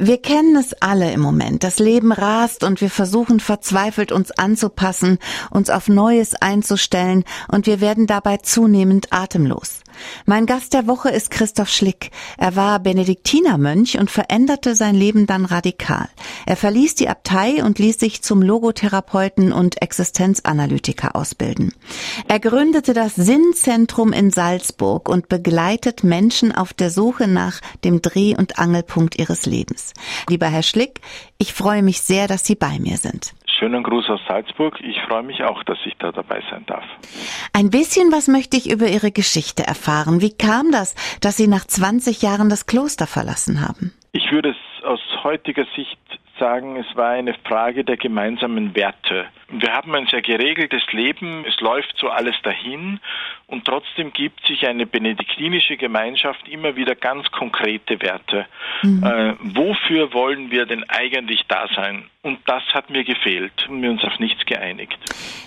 Wir kennen es alle im Moment. Das Leben rast und wir versuchen verzweifelt uns anzupassen, uns auf Neues einzustellen und wir werden dabei zunehmend atemlos. Mein Gast der Woche ist Christoph Schlick. Er war Benediktinermönch und veränderte sein Leben dann radikal. Er verließ die Abtei und ließ sich zum Logotherapeuten und Existenzanalytiker ausbilden. Er gründete das Sinnzentrum in Salzburg und begleitet Menschen auf der Suche nach dem Dreh- und Angelpunkt ihres Lebens. Lieber Herr Schlick, ich freue mich sehr, dass Sie bei mir sind. Schönen Gruß aus Salzburg. Ich freue mich auch, dass ich da dabei sein darf. Ein bisschen was möchte ich über Ihre Geschichte erfahren. Wie kam das, dass Sie nach 20 Jahren das Kloster verlassen haben? Ich würde es aus heutiger Sicht sagen, es war eine Frage der gemeinsamen Werte. Wir haben ein sehr geregeltes Leben, es läuft so alles dahin und trotzdem gibt sich eine benediktinische Gemeinschaft immer wieder ganz konkrete Werte. Mhm. Äh, wofür wollen wir denn eigentlich da sein? Und das hat mir gefehlt und wir uns auf nichts geeinigt.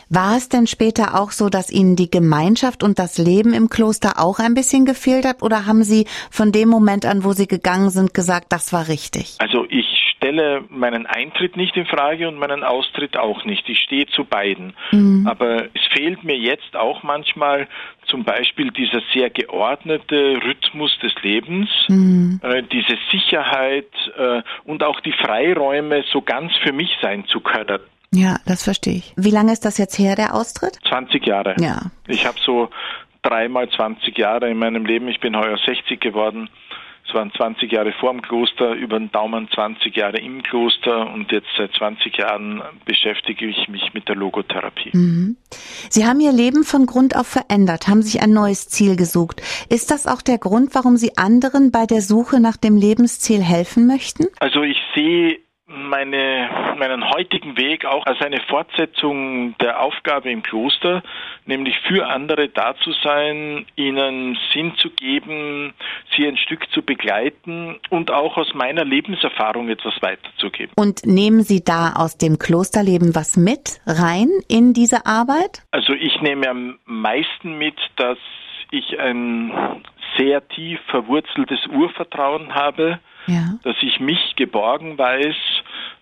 War es denn später auch so, dass Ihnen die Gemeinschaft und das Leben im Kloster auch ein bisschen gefehlt hat? Oder haben Sie von dem Moment an, wo Sie gegangen sind, gesagt, das war richtig? Also ich stelle meinen Eintritt nicht in Frage und meinen Austritt auch nicht. Ich stehe zu beiden. Mhm. Aber es fehlt mir jetzt auch manchmal zum Beispiel dieser sehr geordnete Rhythmus des Lebens, mhm. äh, diese Sicherheit äh, und auch die Freiräume, so ganz für mich sein zu können. Ja, das verstehe ich. Wie lange ist das jetzt her, der Austritt? 20 Jahre. Ja. Ich habe so dreimal 20 Jahre in meinem Leben. Ich bin heuer 60 geworden. Es waren 20 Jahre vor dem Kloster, über den Daumen 20 Jahre im Kloster und jetzt seit 20 Jahren beschäftige ich mich mit der Logotherapie. Mhm. Sie haben Ihr Leben von Grund auf verändert, haben sich ein neues Ziel gesucht. Ist das auch der Grund, warum Sie anderen bei der Suche nach dem Lebensziel helfen möchten? Also ich sehe meine, meinen heutigen Weg auch als eine Fortsetzung der Aufgabe im Kloster, nämlich für andere da zu sein, ihnen Sinn zu geben, sie ein Stück zu begleiten und auch aus meiner Lebenserfahrung etwas weiterzugeben. Und nehmen Sie da aus dem Klosterleben was mit rein in diese Arbeit? Also ich nehme am meisten mit, dass ich ein sehr tief verwurzeltes Urvertrauen habe, ja. dass ich mich geborgen weiß.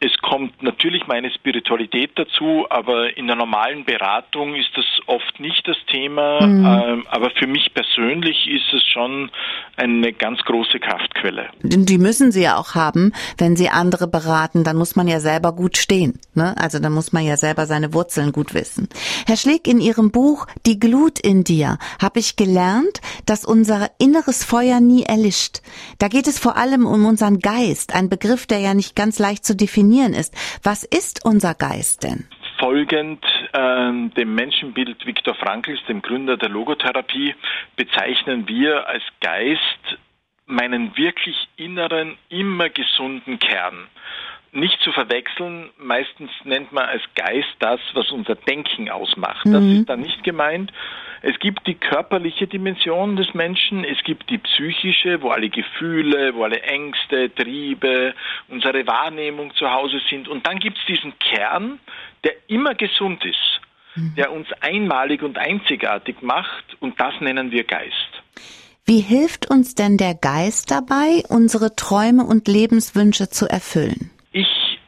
Es kommt natürlich meine Spiritualität dazu, aber in der normalen Beratung ist das oft nicht das Thema. Mhm. Ähm, aber für mich persönlich ist es schon eine ganz große Kraftquelle. Die müssen Sie ja auch haben, wenn Sie andere beraten, dann muss man ja selber gut stehen. Ne? Also dann muss man ja selber seine Wurzeln gut wissen. Herr Schlick, in Ihrem Buch Die Glut in dir habe ich gelernt, dass unser inneres Feuer nie erlischt. Da geht es vor allem um unseren Geist, ein Begriff, der ja nicht ganz leicht zu definieren ist. Was ist unser Geist denn? Folgend äh, dem Menschenbild Viktor Frankls, dem Gründer der Logotherapie, bezeichnen wir als Geist meinen wirklich inneren, immer gesunden Kern. Nicht zu verwechseln, meistens nennt man als Geist das, was unser Denken ausmacht. Das mhm. ist dann nicht gemeint, es gibt die körperliche Dimension des Menschen, es gibt die psychische, wo alle Gefühle, wo alle Ängste, Triebe, unsere Wahrnehmung zu Hause sind. Und dann gibt es diesen Kern, der immer gesund ist, mhm. der uns einmalig und einzigartig macht. Und das nennen wir Geist. Wie hilft uns denn der Geist dabei, unsere Träume und Lebenswünsche zu erfüllen? Ich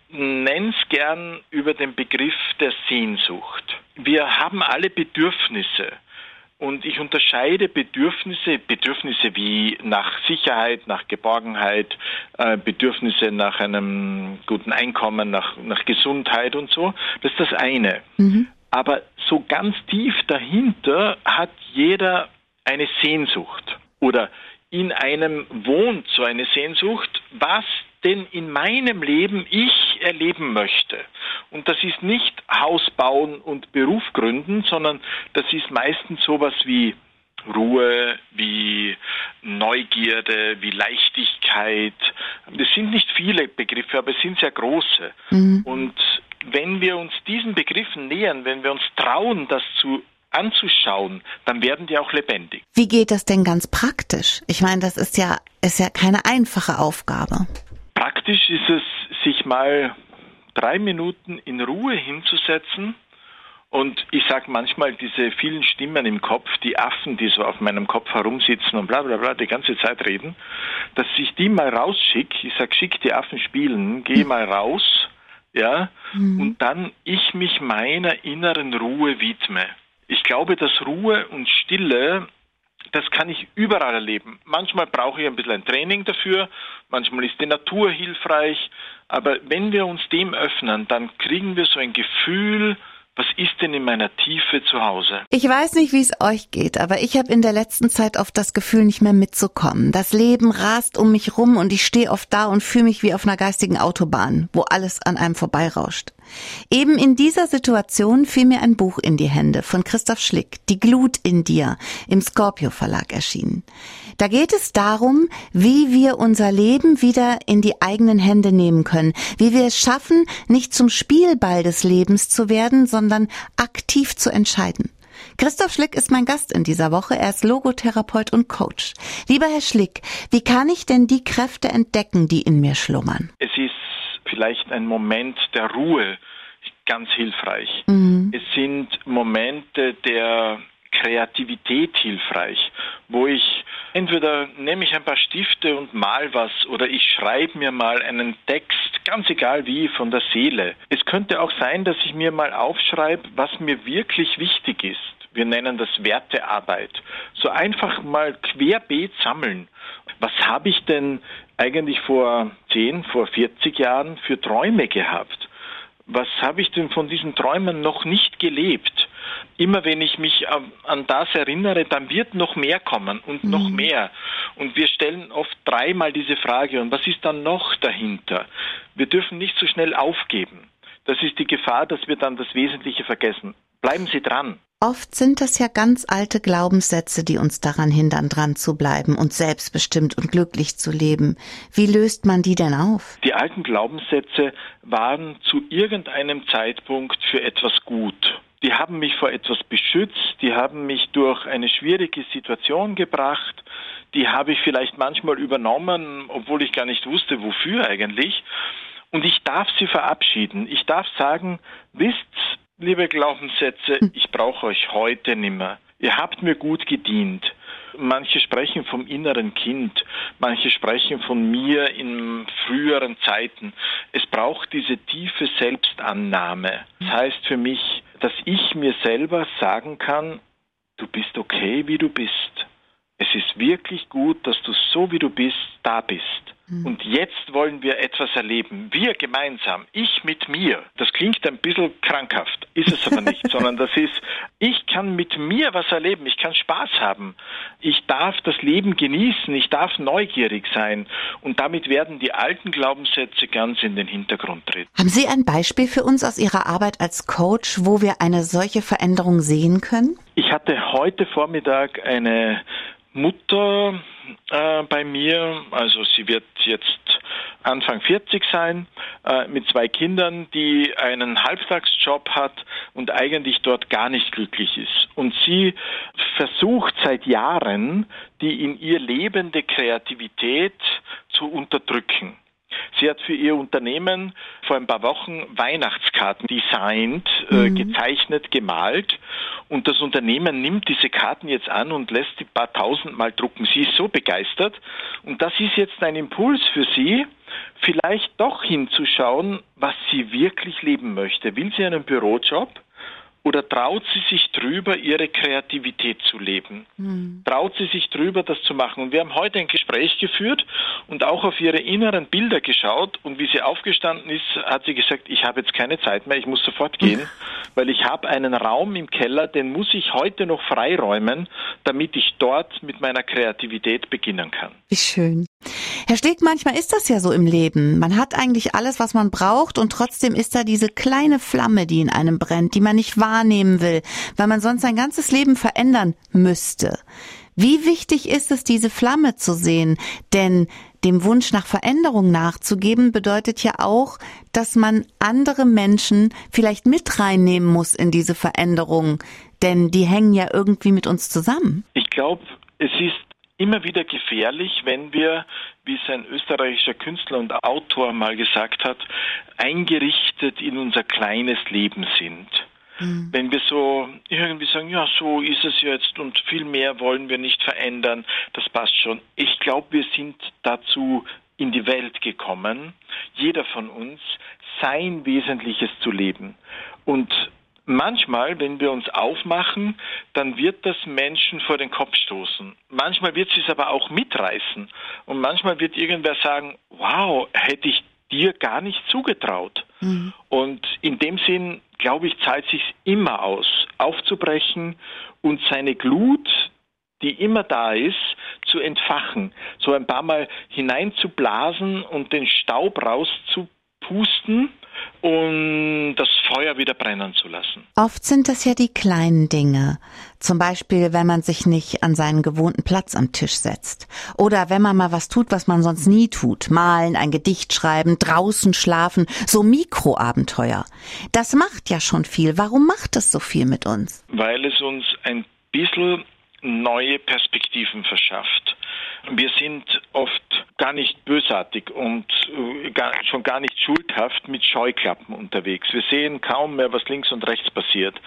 nenne es gern über den Begriff der Sehnsucht. Wir haben alle Bedürfnisse. Und ich unterscheide Bedürfnisse, Bedürfnisse wie nach Sicherheit, nach Geborgenheit, äh, Bedürfnisse nach einem guten Einkommen, nach, nach Gesundheit und so. Das ist das eine. Mhm. Aber so ganz tief dahinter hat jeder eine Sehnsucht oder in einem wohnt so eine Sehnsucht, was denn in meinem Leben ich erleben möchte. Und das ist nicht Haus bauen und Beruf gründen, sondern das ist meistens sowas wie Ruhe, wie Neugierde, wie Leichtigkeit. Das sind nicht viele Begriffe, aber es sind sehr große. Mhm. Und wenn wir uns diesen Begriffen nähern, wenn wir uns trauen, das zu anzuschauen, dann werden die auch lebendig. Wie geht das denn ganz praktisch? Ich meine, das ist ja, ist ja keine einfache Aufgabe. Praktisch ist es, sich mal drei Minuten in Ruhe hinzusetzen Und ich sage manchmal, diese vielen Stimmen im Kopf, die Affen, die so auf meinem Kopf herumsitzen und bla bla bla die ganze Zeit reden, dass ich die mal rausschicke. Ich sage, schick die Affen spielen, geh mal raus, ja, mhm. und dann ich mich meiner inneren Ruhe widme. Ich glaube, dass Ruhe und Stille das kann ich überall erleben. Manchmal brauche ich ein bisschen ein Training dafür, manchmal ist die Natur hilfreich, aber wenn wir uns dem öffnen, dann kriegen wir so ein Gefühl, was ist denn in meiner Tiefe zu Hause? Ich weiß nicht, wie es euch geht, aber ich habe in der letzten Zeit oft das Gefühl, nicht mehr mitzukommen. Das Leben rast um mich rum und ich stehe oft da und fühle mich wie auf einer geistigen Autobahn, wo alles an einem vorbeirauscht. Eben in dieser Situation fiel mir ein Buch in die Hände von Christoph Schlick, Die Glut in dir, im Scorpio Verlag erschienen. Da geht es darum, wie wir unser Leben wieder in die eigenen Hände nehmen können, wie wir es schaffen, nicht zum Spielball des Lebens zu werden, sondern aktiv zu entscheiden. Christoph Schlick ist mein Gast in dieser Woche. Er ist Logotherapeut und Coach. Lieber Herr Schlick, wie kann ich denn die Kräfte entdecken, die in mir schlummern? Es ist vielleicht ein Moment der Ruhe ganz hilfreich. Mhm. Es sind Momente der Kreativität hilfreich, wo ich entweder nehme ich ein paar Stifte und mal was oder ich schreibe mir mal einen Text, ganz egal wie, von der Seele. Es könnte auch sein, dass ich mir mal aufschreibe, was mir wirklich wichtig ist. Wir nennen das Wertearbeit. So einfach mal querbeet sammeln. Was habe ich denn eigentlich vor 10, vor 40 Jahren für Träume gehabt? Was habe ich denn von diesen Träumen noch nicht gelebt? Immer wenn ich mich an das erinnere, dann wird noch mehr kommen und noch mhm. mehr. Und wir stellen oft dreimal diese Frage, und was ist dann noch dahinter? Wir dürfen nicht so schnell aufgeben. Das ist die Gefahr, dass wir dann das Wesentliche vergessen. Bleiben Sie dran. Oft sind das ja ganz alte Glaubenssätze, die uns daran hindern, dran zu bleiben und selbstbestimmt und glücklich zu leben. Wie löst man die denn auf? Die alten Glaubenssätze waren zu irgendeinem Zeitpunkt für etwas gut. Die haben mich vor etwas beschützt, die haben mich durch eine schwierige Situation gebracht, die habe ich vielleicht manchmal übernommen, obwohl ich gar nicht wusste, wofür eigentlich. Und ich darf sie verabschieden. Ich darf sagen, wisst, liebe Glaubenssätze, hm. ich brauche euch heute nimmer. Ihr habt mir gut gedient. Manche sprechen vom inneren Kind, manche sprechen von mir in früheren Zeiten. Es braucht diese tiefe Selbstannahme. Das heißt für mich, dass ich mir selber sagen kann, du bist okay, wie du bist. Es ist wirklich gut, dass du so, wie du bist, da bist. Mhm. Und jetzt wollen wir etwas erleben. Wir gemeinsam, ich mit mir. Das klingt ein bisschen krankhaft, ist es aber nicht, sondern das ist, ich kann mit mir was erleben, ich kann Spaß haben, ich darf das Leben genießen, ich darf neugierig sein. Und damit werden die alten Glaubenssätze ganz in den Hintergrund treten. Haben Sie ein Beispiel für uns aus Ihrer Arbeit als Coach, wo wir eine solche Veränderung sehen können? Ich hatte heute Vormittag eine Mutter äh, bei mir, also sie wird jetzt Anfang 40 sein, äh, mit zwei Kindern, die einen Halbtagsjob hat und eigentlich dort gar nicht glücklich ist. Und sie versucht seit Jahren, die in ihr lebende Kreativität zu unterdrücken. Sie hat für ihr Unternehmen vor ein paar Wochen Weihnachtskarten designt, äh, mhm. äh, gezeichnet, gemalt. Und das Unternehmen nimmt diese Karten jetzt an und lässt die paar tausend Mal drucken. Sie ist so begeistert. Und das ist jetzt ein Impuls für sie, vielleicht doch hinzuschauen, was sie wirklich leben möchte. Will sie einen Bürojob? Oder traut sie sich drüber, ihre Kreativität zu leben? Mhm. Traut sie sich drüber, das zu machen? Und wir haben heute ein Gespräch geführt und auch auf ihre inneren Bilder geschaut. Und wie sie aufgestanden ist, hat sie gesagt, ich habe jetzt keine Zeit mehr, ich muss sofort gehen, weil ich habe einen Raum im Keller, den muss ich heute noch freiräumen, damit ich dort mit meiner Kreativität beginnen kann. Wie schön. Herr Steg, manchmal ist das ja so im Leben. Man hat eigentlich alles, was man braucht und trotzdem ist da diese kleine Flamme, die in einem brennt, die man nicht wahrnehmen will, weil man sonst sein ganzes Leben verändern müsste. Wie wichtig ist es, diese Flamme zu sehen? Denn dem Wunsch nach Veränderung nachzugeben bedeutet ja auch, dass man andere Menschen vielleicht mit reinnehmen muss in diese Veränderung, denn die hängen ja irgendwie mit uns zusammen. Ich glaube, es ist immer wieder gefährlich, wenn wir, wie es ein österreichischer Künstler und Autor mal gesagt hat, eingerichtet in unser kleines Leben sind. Mhm. Wenn wir so irgendwie sagen, ja, so ist es jetzt und viel mehr wollen wir nicht verändern, das passt schon. Ich glaube, wir sind dazu in die Welt gekommen, jeder von uns, sein Wesentliches zu leben. Und Manchmal, wenn wir uns aufmachen, dann wird das Menschen vor den Kopf stoßen. Manchmal wird sie es aber auch mitreißen. Und manchmal wird irgendwer sagen, wow, hätte ich dir gar nicht zugetraut. Mhm. Und in dem Sinn, glaube ich, zahlt sich immer aus, aufzubrechen und seine Glut, die immer da ist, zu entfachen, so ein paar Mal hineinzublasen und den Staub rauszupusten und das Feuer wieder brennen zu lassen. Oft sind das ja die kleinen Dinge. Zum Beispiel, wenn man sich nicht an seinen gewohnten Platz am Tisch setzt. Oder wenn man mal was tut, was man sonst nie tut. Malen, ein Gedicht schreiben, draußen schlafen. So Mikroabenteuer. Das macht ja schon viel. Warum macht es so viel mit uns? Weil es uns ein bisschen neue Perspektiven verschafft. Wir sind oft gar nicht bösartig und äh, gar, schon gar nicht schuldhaft mit Scheuklappen unterwegs. Wir sehen kaum mehr, was links und rechts passiert.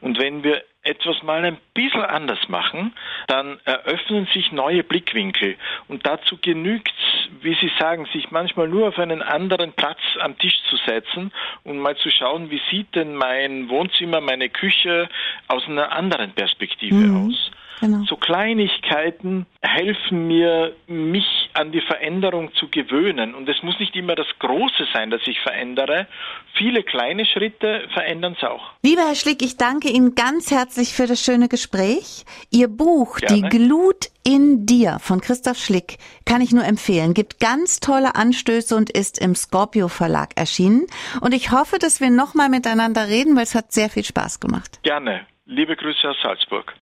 Und wenn wir etwas mal ein bisschen anders machen, dann eröffnen sich neue Blickwinkel. Und dazu genügt es, wie Sie sagen, sich manchmal nur auf einen anderen Platz am Tisch zu setzen und mal zu schauen, wie sieht denn mein Wohnzimmer, meine Küche aus einer anderen Perspektive mhm. aus. Genau. So Kleinigkeiten helfen mir, mich an die Veränderung zu gewöhnen. Und es muss nicht immer das Große sein, dass ich verändere. Viele kleine Schritte verändern es auch. Lieber Herr Schlick, ich danke Ihnen ganz herzlich für das schöne Gespräch. Ihr Buch, Gerne. Die Glut in dir von Christoph Schlick, kann ich nur empfehlen. Gibt ganz tolle Anstöße und ist im Scorpio Verlag erschienen. Und ich hoffe, dass wir nochmal miteinander reden, weil es hat sehr viel Spaß gemacht. Gerne. Liebe Grüße aus Salzburg.